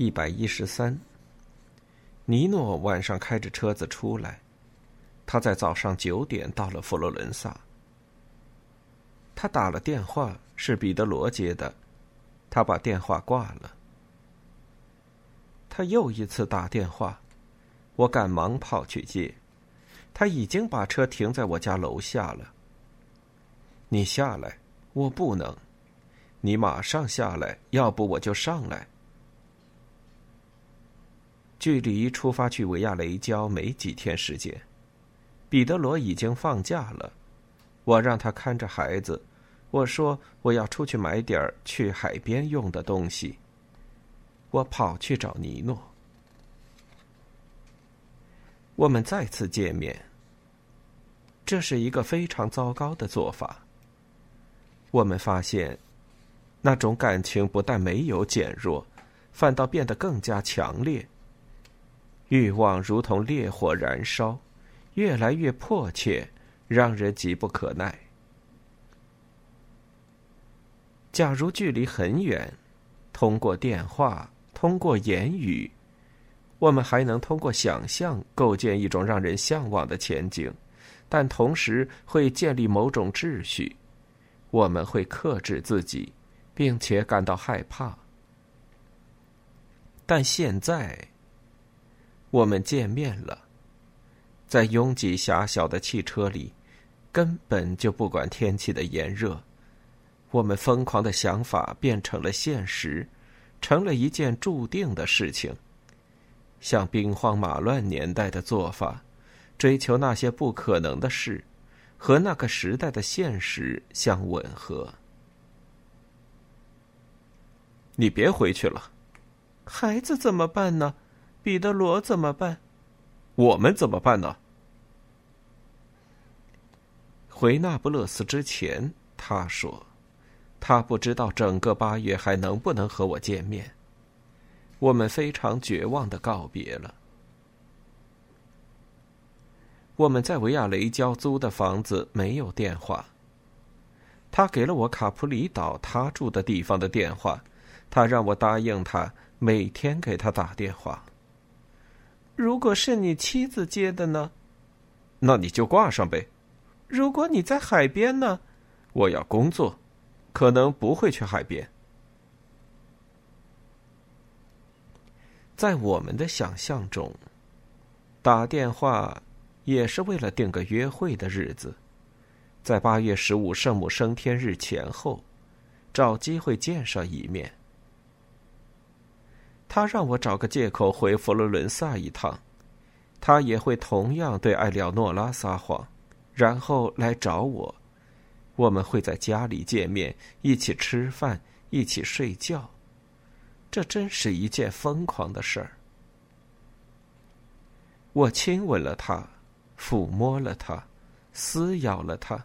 一百一十三。尼诺晚上开着车子出来，他在早上九点到了佛罗伦萨。他打了电话，是彼得罗接的，他把电话挂了。他又一次打电话，我赶忙跑去接，他已经把车停在我家楼下了。你下来，我不能。你马上下来，要不我就上来。距离出发去维亚雷郊没几天时间，彼得罗已经放假了。我让他看着孩子，我说我要出去买点儿去海边用的东西。我跑去找尼诺，我们再次见面。这是一个非常糟糕的做法。我们发现，那种感情不但没有减弱，反倒变得更加强烈。欲望如同烈火燃烧，越来越迫切，让人急不可耐。假如距离很远，通过电话，通过言语，我们还能通过想象构建一种让人向往的前景，但同时会建立某种秩序。我们会克制自己，并且感到害怕。但现在。我们见面了，在拥挤狭小的汽车里，根本就不管天气的炎热。我们疯狂的想法变成了现实，成了一件注定的事情。像兵荒马乱年代的做法，追求那些不可能的事，和那个时代的现实相吻合。你别回去了，孩子怎么办呢？彼得罗怎么办？我们怎么办呢？回那不勒斯之前，他说，他不知道整个八月还能不能和我见面。我们非常绝望的告别了。我们在维亚雷郊租的房子没有电话。他给了我卡普里岛他住的地方的电话，他让我答应他每天给他打电话。如果是你妻子接的呢？那你就挂上呗。如果你在海边呢？我要工作，可能不会去海边。在我们的想象中，打电话也是为了定个约会的日子，在八月十五圣母升天日前后，找机会见上一面。他让我找个借口回佛罗伦萨一趟，他也会同样对艾廖诺拉撒谎，然后来找我。我们会在家里见面，一起吃饭，一起睡觉。这真是一件疯狂的事儿。我亲吻了他，抚摸了他，撕咬了他。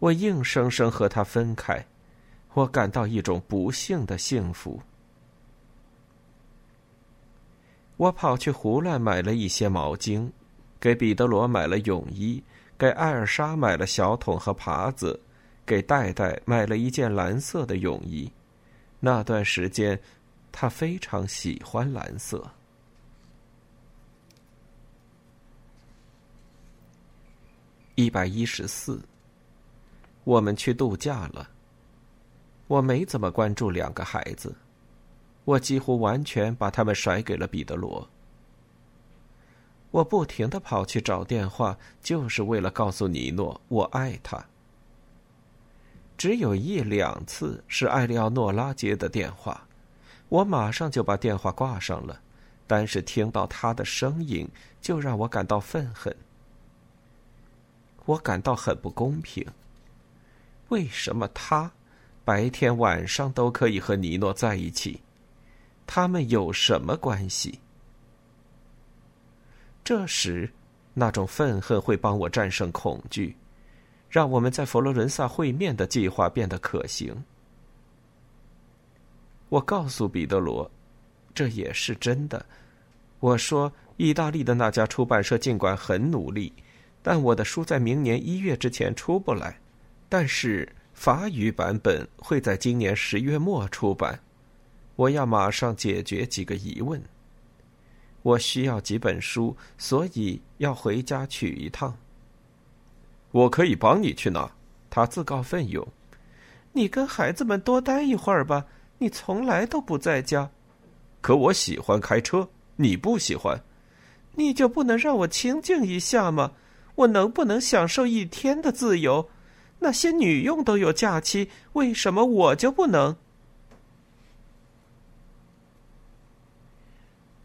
我硬生生和他分开，我感到一种不幸的幸福。我跑去胡乱买了一些毛巾，给彼得罗买了泳衣，给艾尔莎买了小桶和耙子，给戴戴买了一件蓝色的泳衣。那段时间，他非常喜欢蓝色。一百一十四，我们去度假了。我没怎么关注两个孩子。我几乎完全把他们甩给了彼得罗。我不停的跑去找电话，就是为了告诉尼诺我爱他。只有一两次是艾利奥诺拉接的电话，我马上就把电话挂上了。但是听到他的声音，就让我感到愤恨。我感到很不公平。为什么他白天晚上都可以和尼诺在一起？他们有什么关系？这时，那种愤恨会帮我战胜恐惧。让我们在佛罗伦萨会面的计划变得可行。我告诉彼得罗，这也是真的。我说，意大利的那家出版社尽管很努力，但我的书在明年一月之前出不来。但是法语版本会在今年十月末出版。我要马上解决几个疑问。我需要几本书，所以要回家取一趟。我可以帮你去拿。他自告奋勇。你跟孩子们多待一会儿吧。你从来都不在家。可我喜欢开车，你不喜欢。你就不能让我清静一下吗？我能不能享受一天的自由？那些女佣都有假期，为什么我就不能？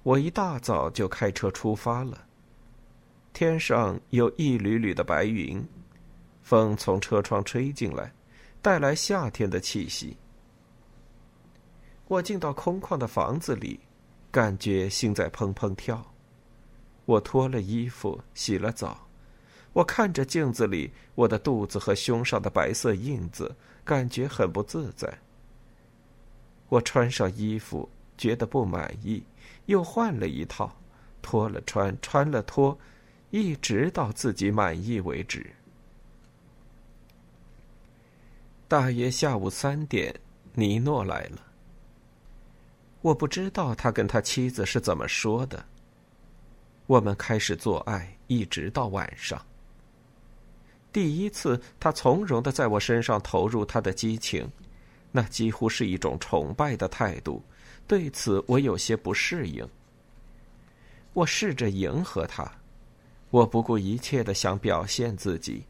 我一大早就开车出发了。天上有一缕缕的白云，风从车窗吹进来，带来夏天的气息。我进到空旷的房子里，感觉心在砰砰跳。我脱了衣服，洗了澡，我看着镜子里我的肚子和胸上的白色印子，感觉很不自在。我穿上衣服，觉得不满意，又换了一套，脱了穿，穿了脱。一直到自己满意为止。大约下午三点，尼诺来了。我不知道他跟他妻子是怎么说的。我们开始做爱，一直到晚上。第一次，他从容的在我身上投入他的激情，那几乎是一种崇拜的态度。对此，我有些不适应。我试着迎合他。我不顾一切的想表现自己，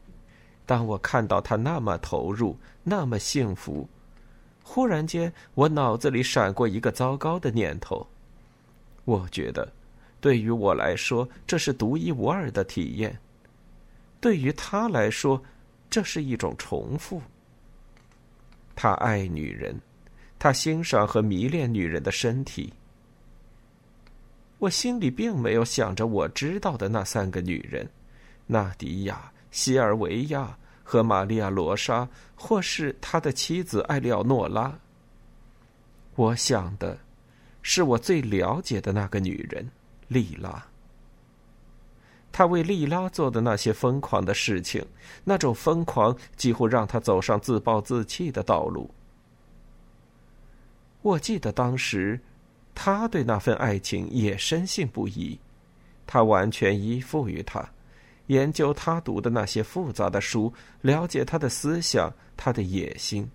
当我看到他那么投入，那么幸福，忽然间，我脑子里闪过一个糟糕的念头。我觉得，对于我来说，这是独一无二的体验；对于他来说，这是一种重复。他爱女人，他欣赏和迷恋女人的身体。我心里并没有想着我知道的那三个女人：纳迪亚、西尔维亚和玛利亚·罗莎，或是他的妻子艾利奥诺拉。我想的，是我最了解的那个女人——莉拉。他为莉拉做的那些疯狂的事情，那种疯狂几乎让他走上自暴自弃的道路。我记得当时。他对那份爱情也深信不疑，他完全依附于他，研究他读的那些复杂的书，了解他的思想，他的野心。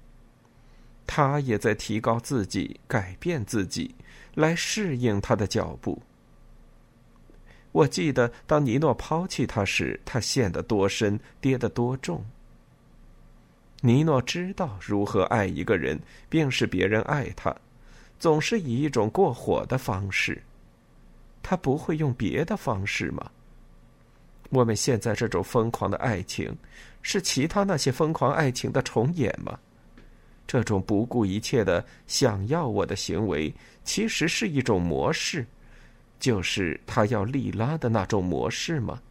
他也在提高自己，改变自己，来适应他的脚步。我记得，当尼诺抛弃他时，他陷得多深，跌得多重。尼诺知道如何爱一个人，并使别人爱他。总是以一种过火的方式，他不会用别的方式吗？我们现在这种疯狂的爱情，是其他那些疯狂爱情的重演吗？这种不顾一切的想要我的行为，其实是一种模式，就是他要利拉的那种模式吗？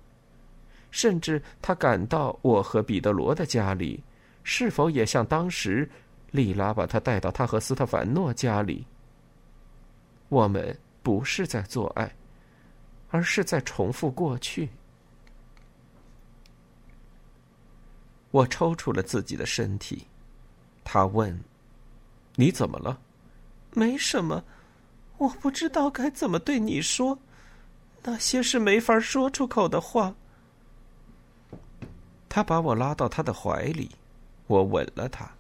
甚至他赶到我和彼得罗的家里，是否也像当时利拉把他带到他和斯特凡诺家里？我们不是在做爱，而是在重复过去。我抽出了自己的身体，他问：“你怎么了？”“没什么，我不知道该怎么对你说，那些是没法说出口的话。”他把我拉到他的怀里，我吻了他。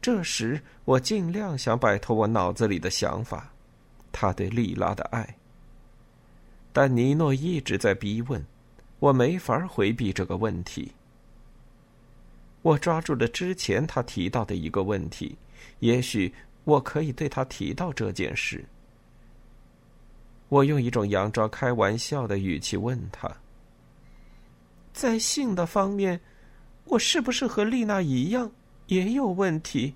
这时，我尽量想摆脱我脑子里的想法。他对莉拉的爱，但尼诺一直在逼问，我没法回避这个问题。我抓住了之前他提到的一个问题，也许我可以对他提到这件事。我用一种佯装开玩笑的语气问他：“在性的方面，我是不是和丽娜一样也有问题？”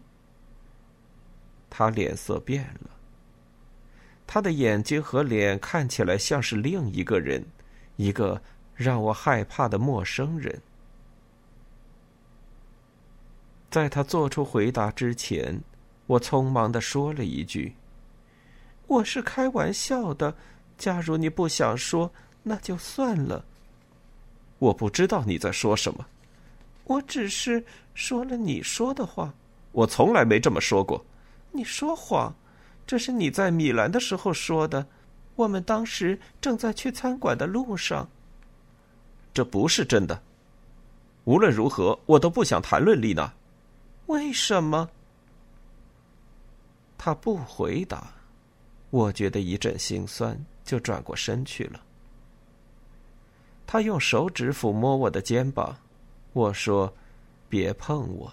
他脸色变了，他的眼睛和脸看起来像是另一个人，一个让我害怕的陌生人。在他做出回答之前，我匆忙的说了一句。我是开玩笑的，假如你不想说，那就算了。我不知道你在说什么，我只是说了你说的话。我从来没这么说过。你说谎，这是你在米兰的时候说的。我们当时正在去餐馆的路上。这不是真的。无论如何，我都不想谈论丽娜。为什么？他不回答。我觉得一阵心酸，就转过身去了。他用手指抚摸我的肩膀，我说：“别碰我。”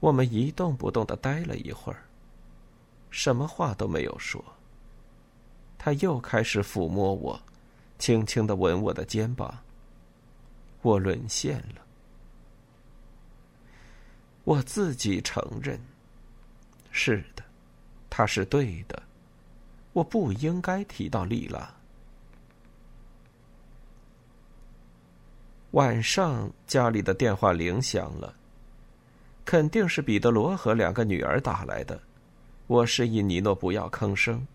我们一动不动的待了一会儿，什么话都没有说。他又开始抚摸我，轻轻的吻我的肩膀。我沦陷了。我自己承认，是的。他是对的，我不应该提到丽拉。晚上家里的电话铃响了，肯定是彼得罗和两个女儿打来的。我示意尼诺不要吭声。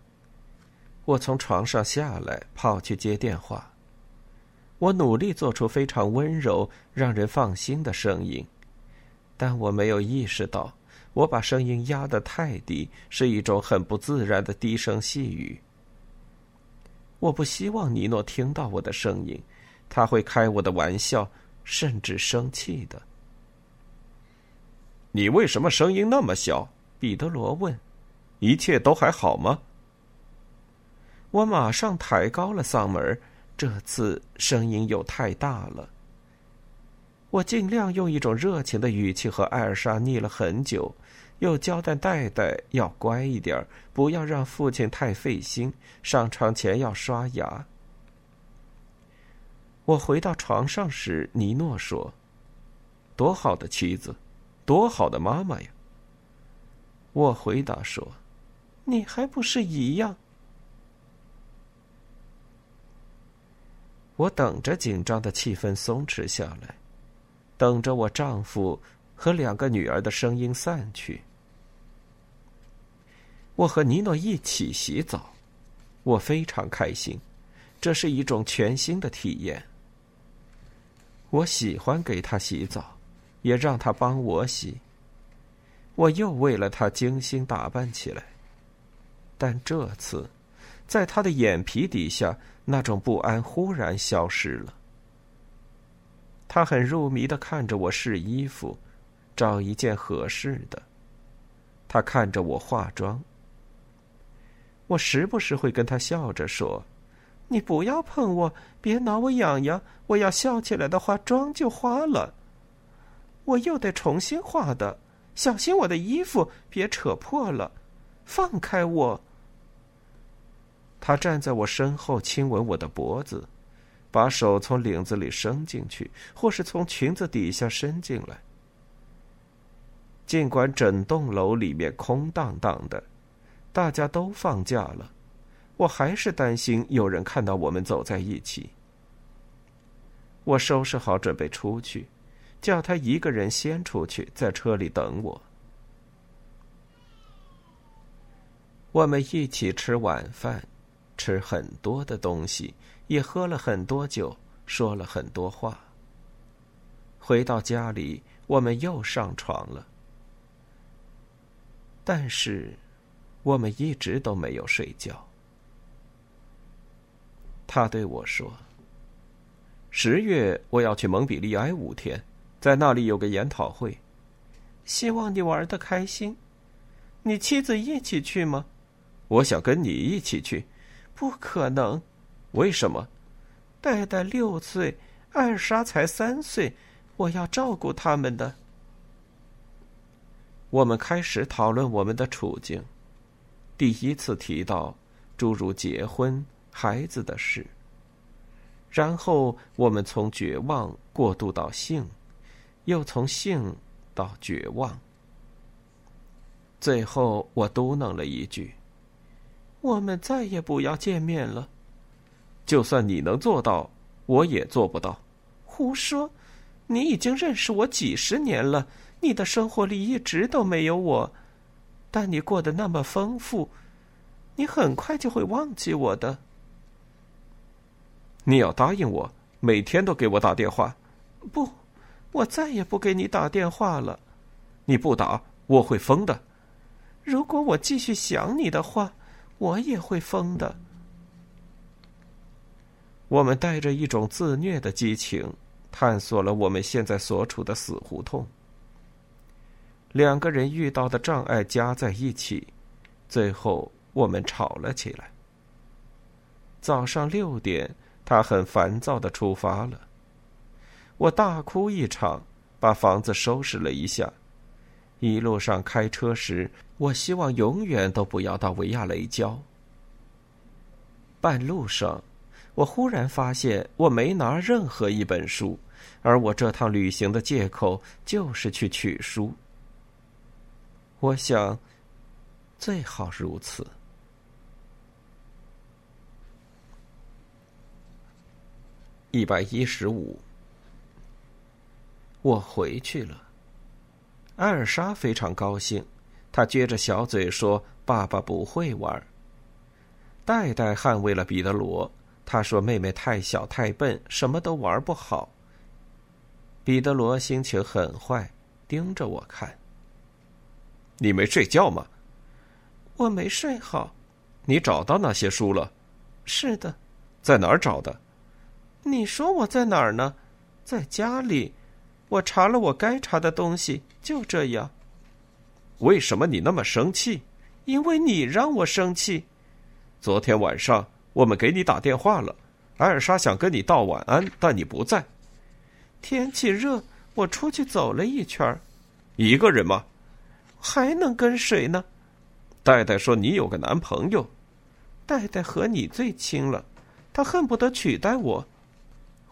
我从床上下来，跑去接电话。我努力做出非常温柔、让人放心的声音，但我没有意识到。我把声音压得太低，是一种很不自然的低声细语。我不希望尼诺听到我的声音，他会开我的玩笑，甚至生气的。你为什么声音那么小？彼得罗问。一切都还好吗？我马上抬高了嗓门，这次声音又太大了。我尽量用一种热情的语气和艾尔莎腻了很久，又交代戴戴要乖一点，不要让父亲太费心，上床前要刷牙。我回到床上时，尼诺说：“多好的妻子，多好的妈妈呀！”我回答说：“你还不是一样？”我等着紧张的气氛松弛下来。等着我丈夫和两个女儿的声音散去。我和尼诺一起洗澡，我非常开心，这是一种全新的体验。我喜欢给他洗澡，也让他帮我洗。我又为了他精心打扮起来，但这次，在他的眼皮底下，那种不安忽然消失了。他很入迷的看着我试衣服，找一件合适的。他看着我化妆。我时不时会跟他笑着说：“你不要碰我，别挠我痒痒。我要笑起来的话，妆就花了。我又得重新画的，小心我的衣服别扯破了。放开我。”他站在我身后，亲吻我的脖子。把手从领子里伸进去，或是从裙子底下伸进来。尽管整栋楼里面空荡荡的，大家都放假了，我还是担心有人看到我们走在一起。我收拾好准备出去，叫他一个人先出去，在车里等我。我们一起吃晚饭，吃很多的东西。也喝了很多酒，说了很多话。回到家里，我们又上床了。但是，我们一直都没有睡觉。他对我说：“十月我要去蒙彼利埃五天，在那里有个研讨会，希望你玩的开心。你妻子一起去吗？我想跟你一起去。不可能。”为什么？戴戴六岁，艾莎才三岁，我要照顾他们的。我们开始讨论我们的处境，第一次提到诸如结婚、孩子的事。然后我们从绝望过渡到性，又从性到绝望。最后我嘟囔了一句：“我们再也不要见面了。”就算你能做到，我也做不到。胡说！你已经认识我几十年了，你的生活里一直都没有我，但你过得那么丰富，你很快就会忘记我的。你要答应我，每天都给我打电话。不，我再也不给你打电话了。你不打，我会疯的。如果我继续想你的话，我也会疯的。我们带着一种自虐的激情，探索了我们现在所处的死胡同。两个人遇到的障碍加在一起，最后我们吵了起来。早上六点。他很烦躁的出发了，我大哭一场，把房子收拾了一下。一路上开车时，我希望永远都不要到维亚雷郊。半路上，我忽然发现我没拿任何一本书，而我这趟旅行的借口就是去取书。我想，最好如此。一百一十五，我回去了。艾尔莎非常高兴，她撅着小嘴说：“爸爸不会玩。”戴戴捍卫了彼得罗，他说：“妹妹太小太笨，什么都玩不好。”彼得罗心情很坏，盯着我看。你没睡觉吗？我没睡好。你找到那些书了？是的。在哪儿找的？你说我在哪儿呢？在家里，我查了我该查的东西，就这样。为什么你那么生气？因为你让我生气。昨天晚上我们给你打电话了，艾尔莎想跟你道晚安，但你不在。天气热，我出去走了一圈。一个人吗？还能跟谁呢？戴戴说你有个男朋友。戴戴和你最亲了，他恨不得取代我。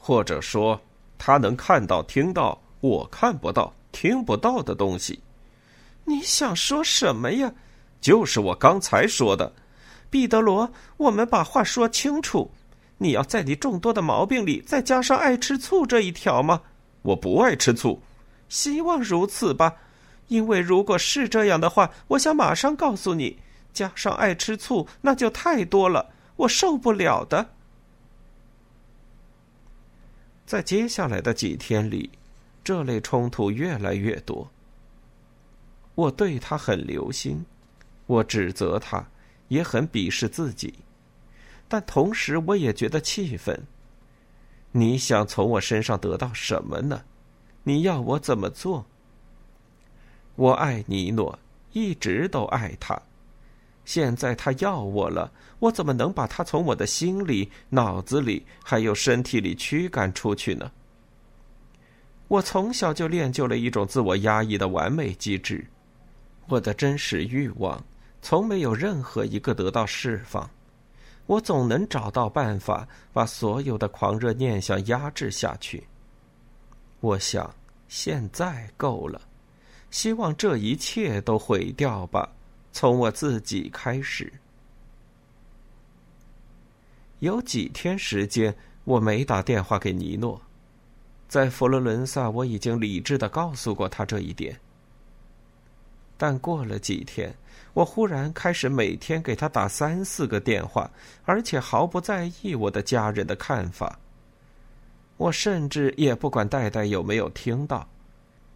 或者说，他能看到、听到我看不到、听不到的东西。你想说什么呀？就是我刚才说的，彼得罗。我们把话说清楚。你要在你众多的毛病里再加上爱吃醋这一条吗？我不爱吃醋。希望如此吧，因为如果是这样的话，我想马上告诉你，加上爱吃醋那就太多了，我受不了的。在接下来的几天里，这类冲突越来越多。我对他很留心，我指责他，也很鄙视自己，但同时我也觉得气愤。你想从我身上得到什么呢？你要我怎么做？我爱尼诺，一直都爱他。现在他要我了，我怎么能把他从我的心里、脑子里还有身体里驱赶出去呢？我从小就练就了一种自我压抑的完美机制，我的真实欲望从没有任何一个得到释放，我总能找到办法把所有的狂热念想压制下去。我想，现在够了，希望这一切都毁掉吧。从我自己开始，有几天时间我没打电话给尼诺。在佛罗伦萨，我已经理智的告诉过他这一点。但过了几天，我忽然开始每天给他打三四个电话，而且毫不在意我的家人的看法。我甚至也不管戴戴有没有听到，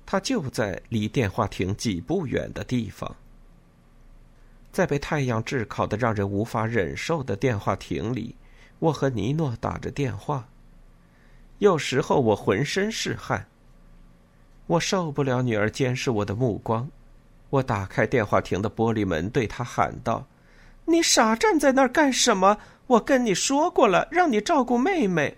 他就在离电话亭几步远的地方。在被太阳炙烤的让人无法忍受的电话亭里，我和尼诺打着电话。有时候我浑身是汗。我受不了女儿监视我的目光，我打开电话亭的玻璃门，对她喊道：“你傻站在那儿干什么？我跟你说过了，让你照顾妹妹。”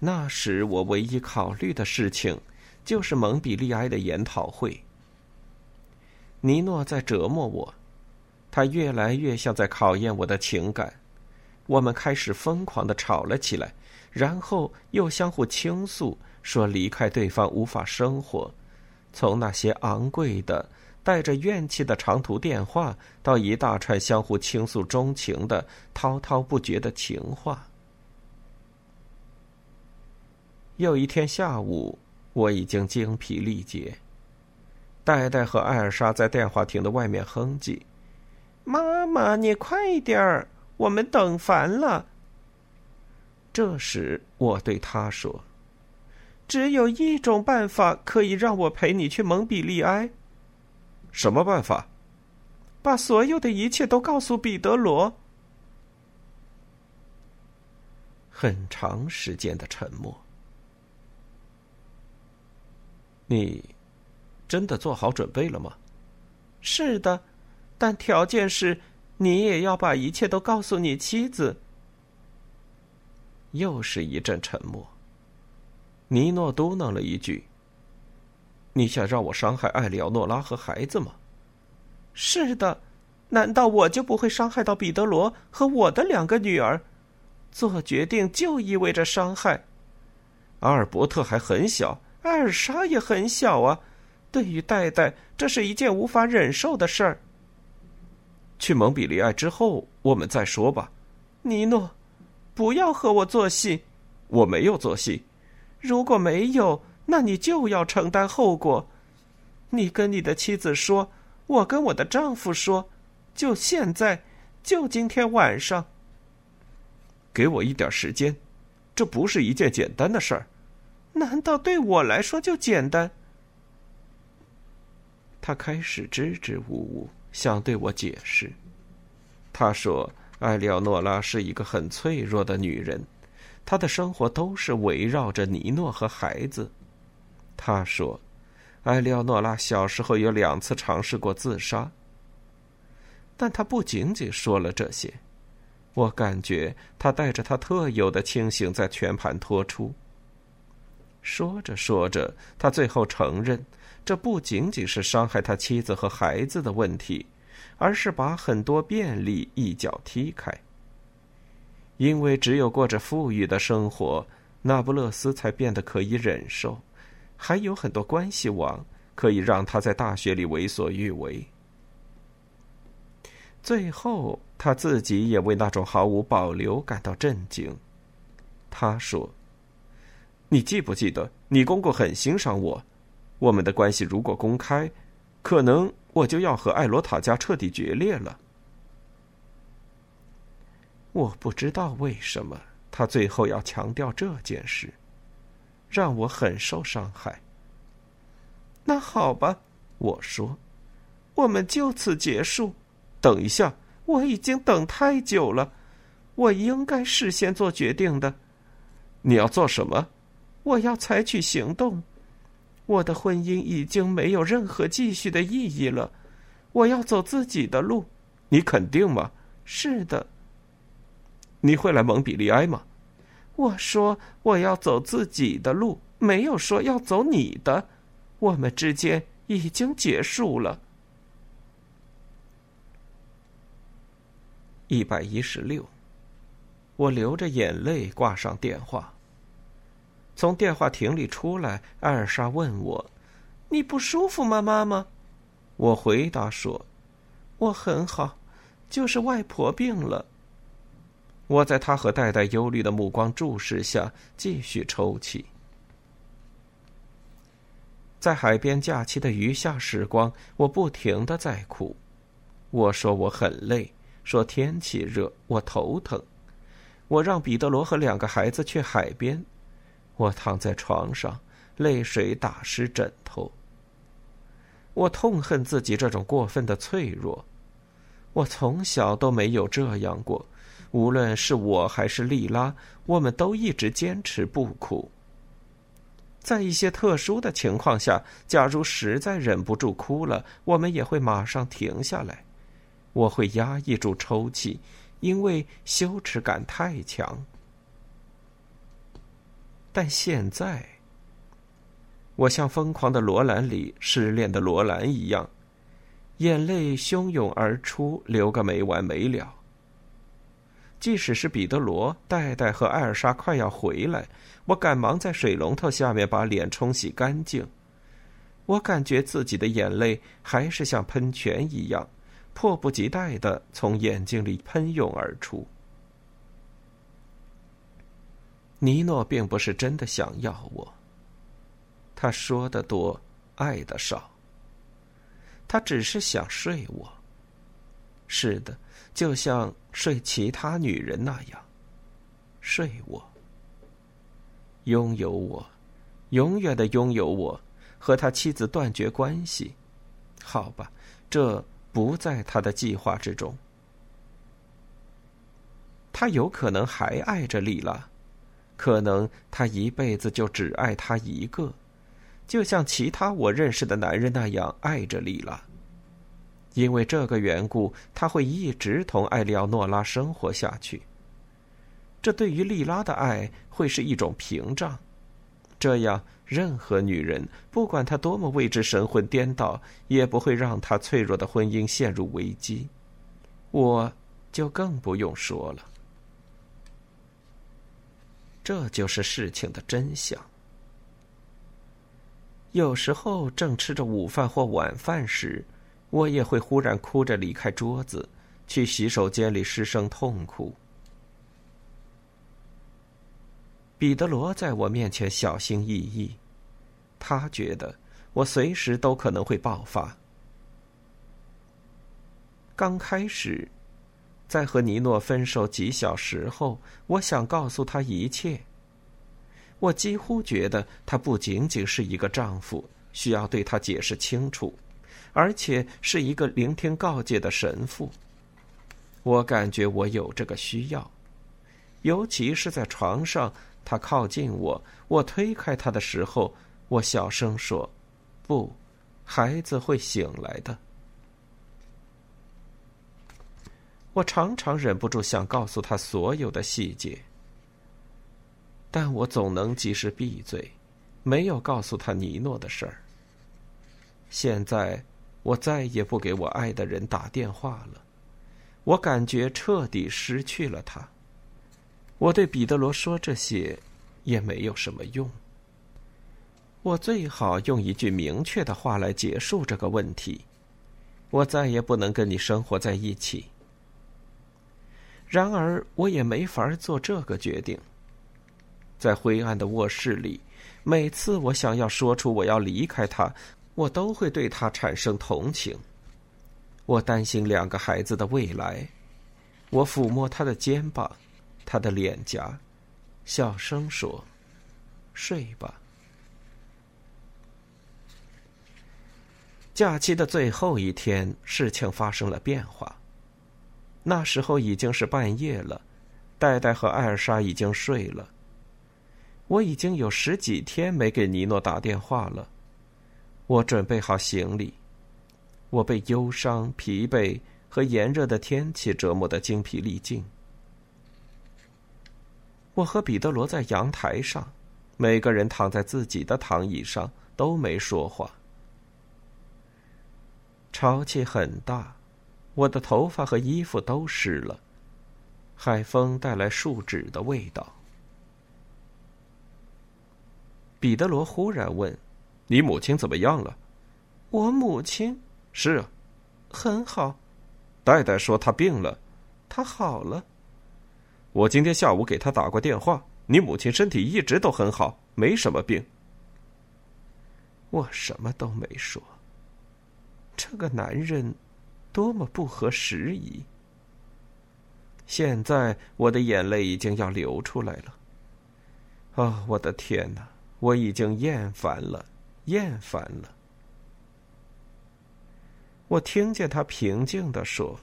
那时我唯一考虑的事情，就是蒙彼利埃的研讨会。尼诺在折磨我，他越来越像在考验我的情感。我们开始疯狂的吵了起来，然后又相互倾诉，说离开对方无法生活。从那些昂贵的、带着怨气的长途电话，到一大串相互倾诉衷情的滔滔不绝的情话。又一天下午，我已经精疲力竭。戴戴和艾尔莎在电话亭的外面哼唧：“妈妈，你快点儿，我们等烦了。”这时，我对他说：“只有一种办法可以让我陪你去蒙彼利埃。”“什么办法？”“把所有的一切都告诉彼得罗。”很长时间的沉默。你真的做好准备了吗？是的，但条件是你也要把一切都告诉你妻子。又是一阵沉默。尼诺嘟囔了一句：“你想让我伤害艾里奥诺拉和孩子吗？”“是的，难道我就不会伤害到彼得罗和我的两个女儿？做决定就意味着伤害。阿尔伯特还很小。”艾尔莎也很小啊，对于戴戴，这是一件无法忍受的事儿。去蒙彼利埃之后，我们再说吧。尼诺，不要和我做戏。我没有做戏。如果没有，那你就要承担后果。你跟你的妻子说，我跟我的丈夫说，就现在，就今天晚上。给我一点时间，这不是一件简单的事儿。难道对我来说就简单？他开始支支吾吾，想对我解释。他说：“艾利奥诺拉是一个很脆弱的女人，她的生活都是围绕着尼诺和孩子。”他说：“艾利奥诺拉小时候有两次尝试过自杀。”但他不仅仅说了这些，我感觉他带着他特有的清醒在全盘托出。说着说着，他最后承认，这不仅仅是伤害他妻子和孩子的问题，而是把很多便利一脚踢开。因为只有过着富裕的生活，那不勒斯才变得可以忍受，还有很多关系网可以让他在大学里为所欲为。最后，他自己也为那种毫无保留感到震惊。他说。你记不记得，你公公很欣赏我。我们的关系如果公开，可能我就要和艾罗塔家彻底决裂了。我不知道为什么他最后要强调这件事，让我很受伤害。那好吧，我说，我们就此结束。等一下，我已经等太久了，我应该事先做决定的。你要做什么？我要采取行动，我的婚姻已经没有任何继续的意义了。我要走自己的路，你肯定吗？是的。你会来蒙彼利埃吗？我说我要走自己的路，没有说要走你的。我们之间已经结束了。一百一十六，我流着眼泪挂上电话。从电话亭里出来，艾尔莎问我：“你不舒服吗，妈妈？”我回答说：“我很好，就是外婆病了。”我在他和戴戴忧虑的目光注视下继续抽泣。在海边假期的余下时光，我不停的在哭。我说我很累，说天气热，我头疼。我让彼得罗和两个孩子去海边。我躺在床上，泪水打湿枕头。我痛恨自己这种过分的脆弱。我从小都没有这样过，无论是我还是莉拉，我们都一直坚持不哭。在一些特殊的情况下，假如实在忍不住哭了，我们也会马上停下来。我会压抑住抽泣，因为羞耻感太强。但现在，我像疯狂的罗兰里失恋的罗兰一样，眼泪汹涌而出，流个没完没了。即使是彼得罗、戴戴和艾尔莎快要回来，我赶忙在水龙头下面把脸冲洗干净。我感觉自己的眼泪还是像喷泉一样，迫不及待的从眼睛里喷涌而出。尼诺并不是真的想要我。他说的多，爱的少。他只是想睡我。是的，就像睡其他女人那样，睡我，拥有我，永远的拥有我，和他妻子断绝关系。好吧，这不在他的计划之中。他有可能还爱着丽拉。可能他一辈子就只爱她一个，就像其他我认识的男人那样爱着丽拉。因为这个缘故，他会一直同艾利奥诺拉生活下去。这对于丽拉的爱会是一种屏障，这样任何女人，不管她多么为之神魂颠倒，也不会让她脆弱的婚姻陷入危机。我就更不用说了。这就是事情的真相。有时候正吃着午饭或晚饭时，我也会忽然哭着离开桌子，去洗手间里失声痛哭。彼得罗在我面前小心翼翼，他觉得我随时都可能会爆发。刚开始。在和尼诺分手几小时后，我想告诉他一切。我几乎觉得他不仅仅是一个丈夫，需要对他解释清楚，而且是一个聆听告诫的神父。我感觉我有这个需要，尤其是在床上，他靠近我，我推开他的时候，我小声说：“不，孩子会醒来的。”我常常忍不住想告诉他所有的细节，但我总能及时闭嘴，没有告诉他尼诺的事儿。现在我再也不给我爱的人打电话了，我感觉彻底失去了他。我对彼得罗说这些也没有什么用。我最好用一句明确的话来结束这个问题：我再也不能跟你生活在一起。然而，我也没法做这个决定。在灰暗的卧室里，每次我想要说出我要离开他，我都会对他产生同情。我担心两个孩子的未来。我抚摸他的肩膀，他的脸颊，小声说：“睡吧。”假期的最后一天，事情发生了变化。那时候已经是半夜了，戴戴和艾尔莎已经睡了。我已经有十几天没给尼诺打电话了。我准备好行李，我被忧伤、疲惫和炎热的天气折磨得精疲力尽。我和彼得罗在阳台上，每个人躺在自己的躺椅上，都没说话。潮气很大。我的头发和衣服都湿了，海风带来树脂的味道。彼得罗忽然问：“你母亲怎么样了？”“我母亲是啊，很好。”戴戴说：“她病了，她好了。”我今天下午给她打过电话，你母亲身体一直都很好，没什么病。我什么都没说。这个男人。多么不合时宜！现在我的眼泪已经要流出来了。啊，我的天哪！我已经厌烦了，厌烦了。我听见他平静的说：“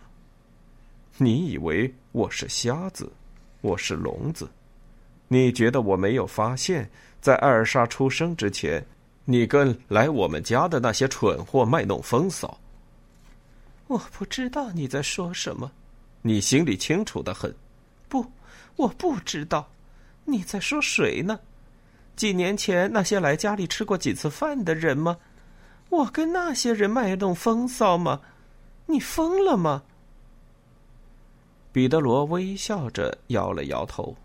你以为我是瞎子，我是聋子？你觉得我没有发现，在艾尔莎出生之前，你跟来我们家的那些蠢货卖弄风骚？”我不知道你在说什么，你心里清楚的很。不，我不知道，你在说谁呢？几年前那些来家里吃过几次饭的人吗？我跟那些人卖弄风骚吗？你疯了吗？彼得罗微笑着摇了摇头。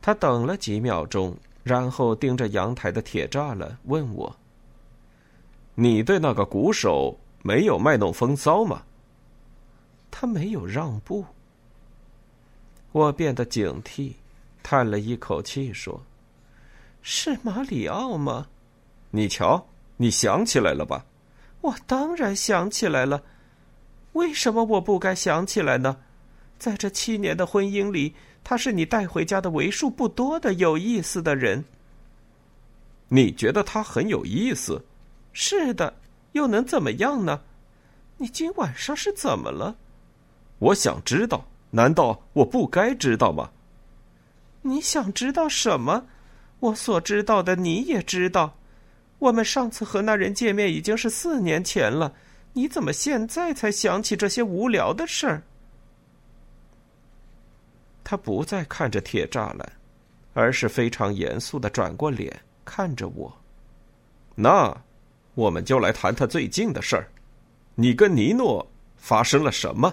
他等了几秒钟，然后盯着阳台的铁栅栏问我：“你对那个鼓手没有卖弄风骚吗？”他没有让步。我变得警惕，叹了一口气说：“是马里奥吗？你瞧，你想起来了吧？”我当然想起来了。为什么我不该想起来呢？在这七年的婚姻里，他是你带回家的为数不多的有意思的人。你觉得他很有意思？是的，又能怎么样呢？你今晚上是怎么了？我想知道。难道我不该知道吗？你想知道什么？我所知道的你也知道。我们上次和那人见面已经是四年前了。你怎么现在才想起这些无聊的事儿？他不再看着铁栅栏，而是非常严肃的转过脸看着我。那，我们就来谈谈最近的事儿。你跟尼诺发生了什么？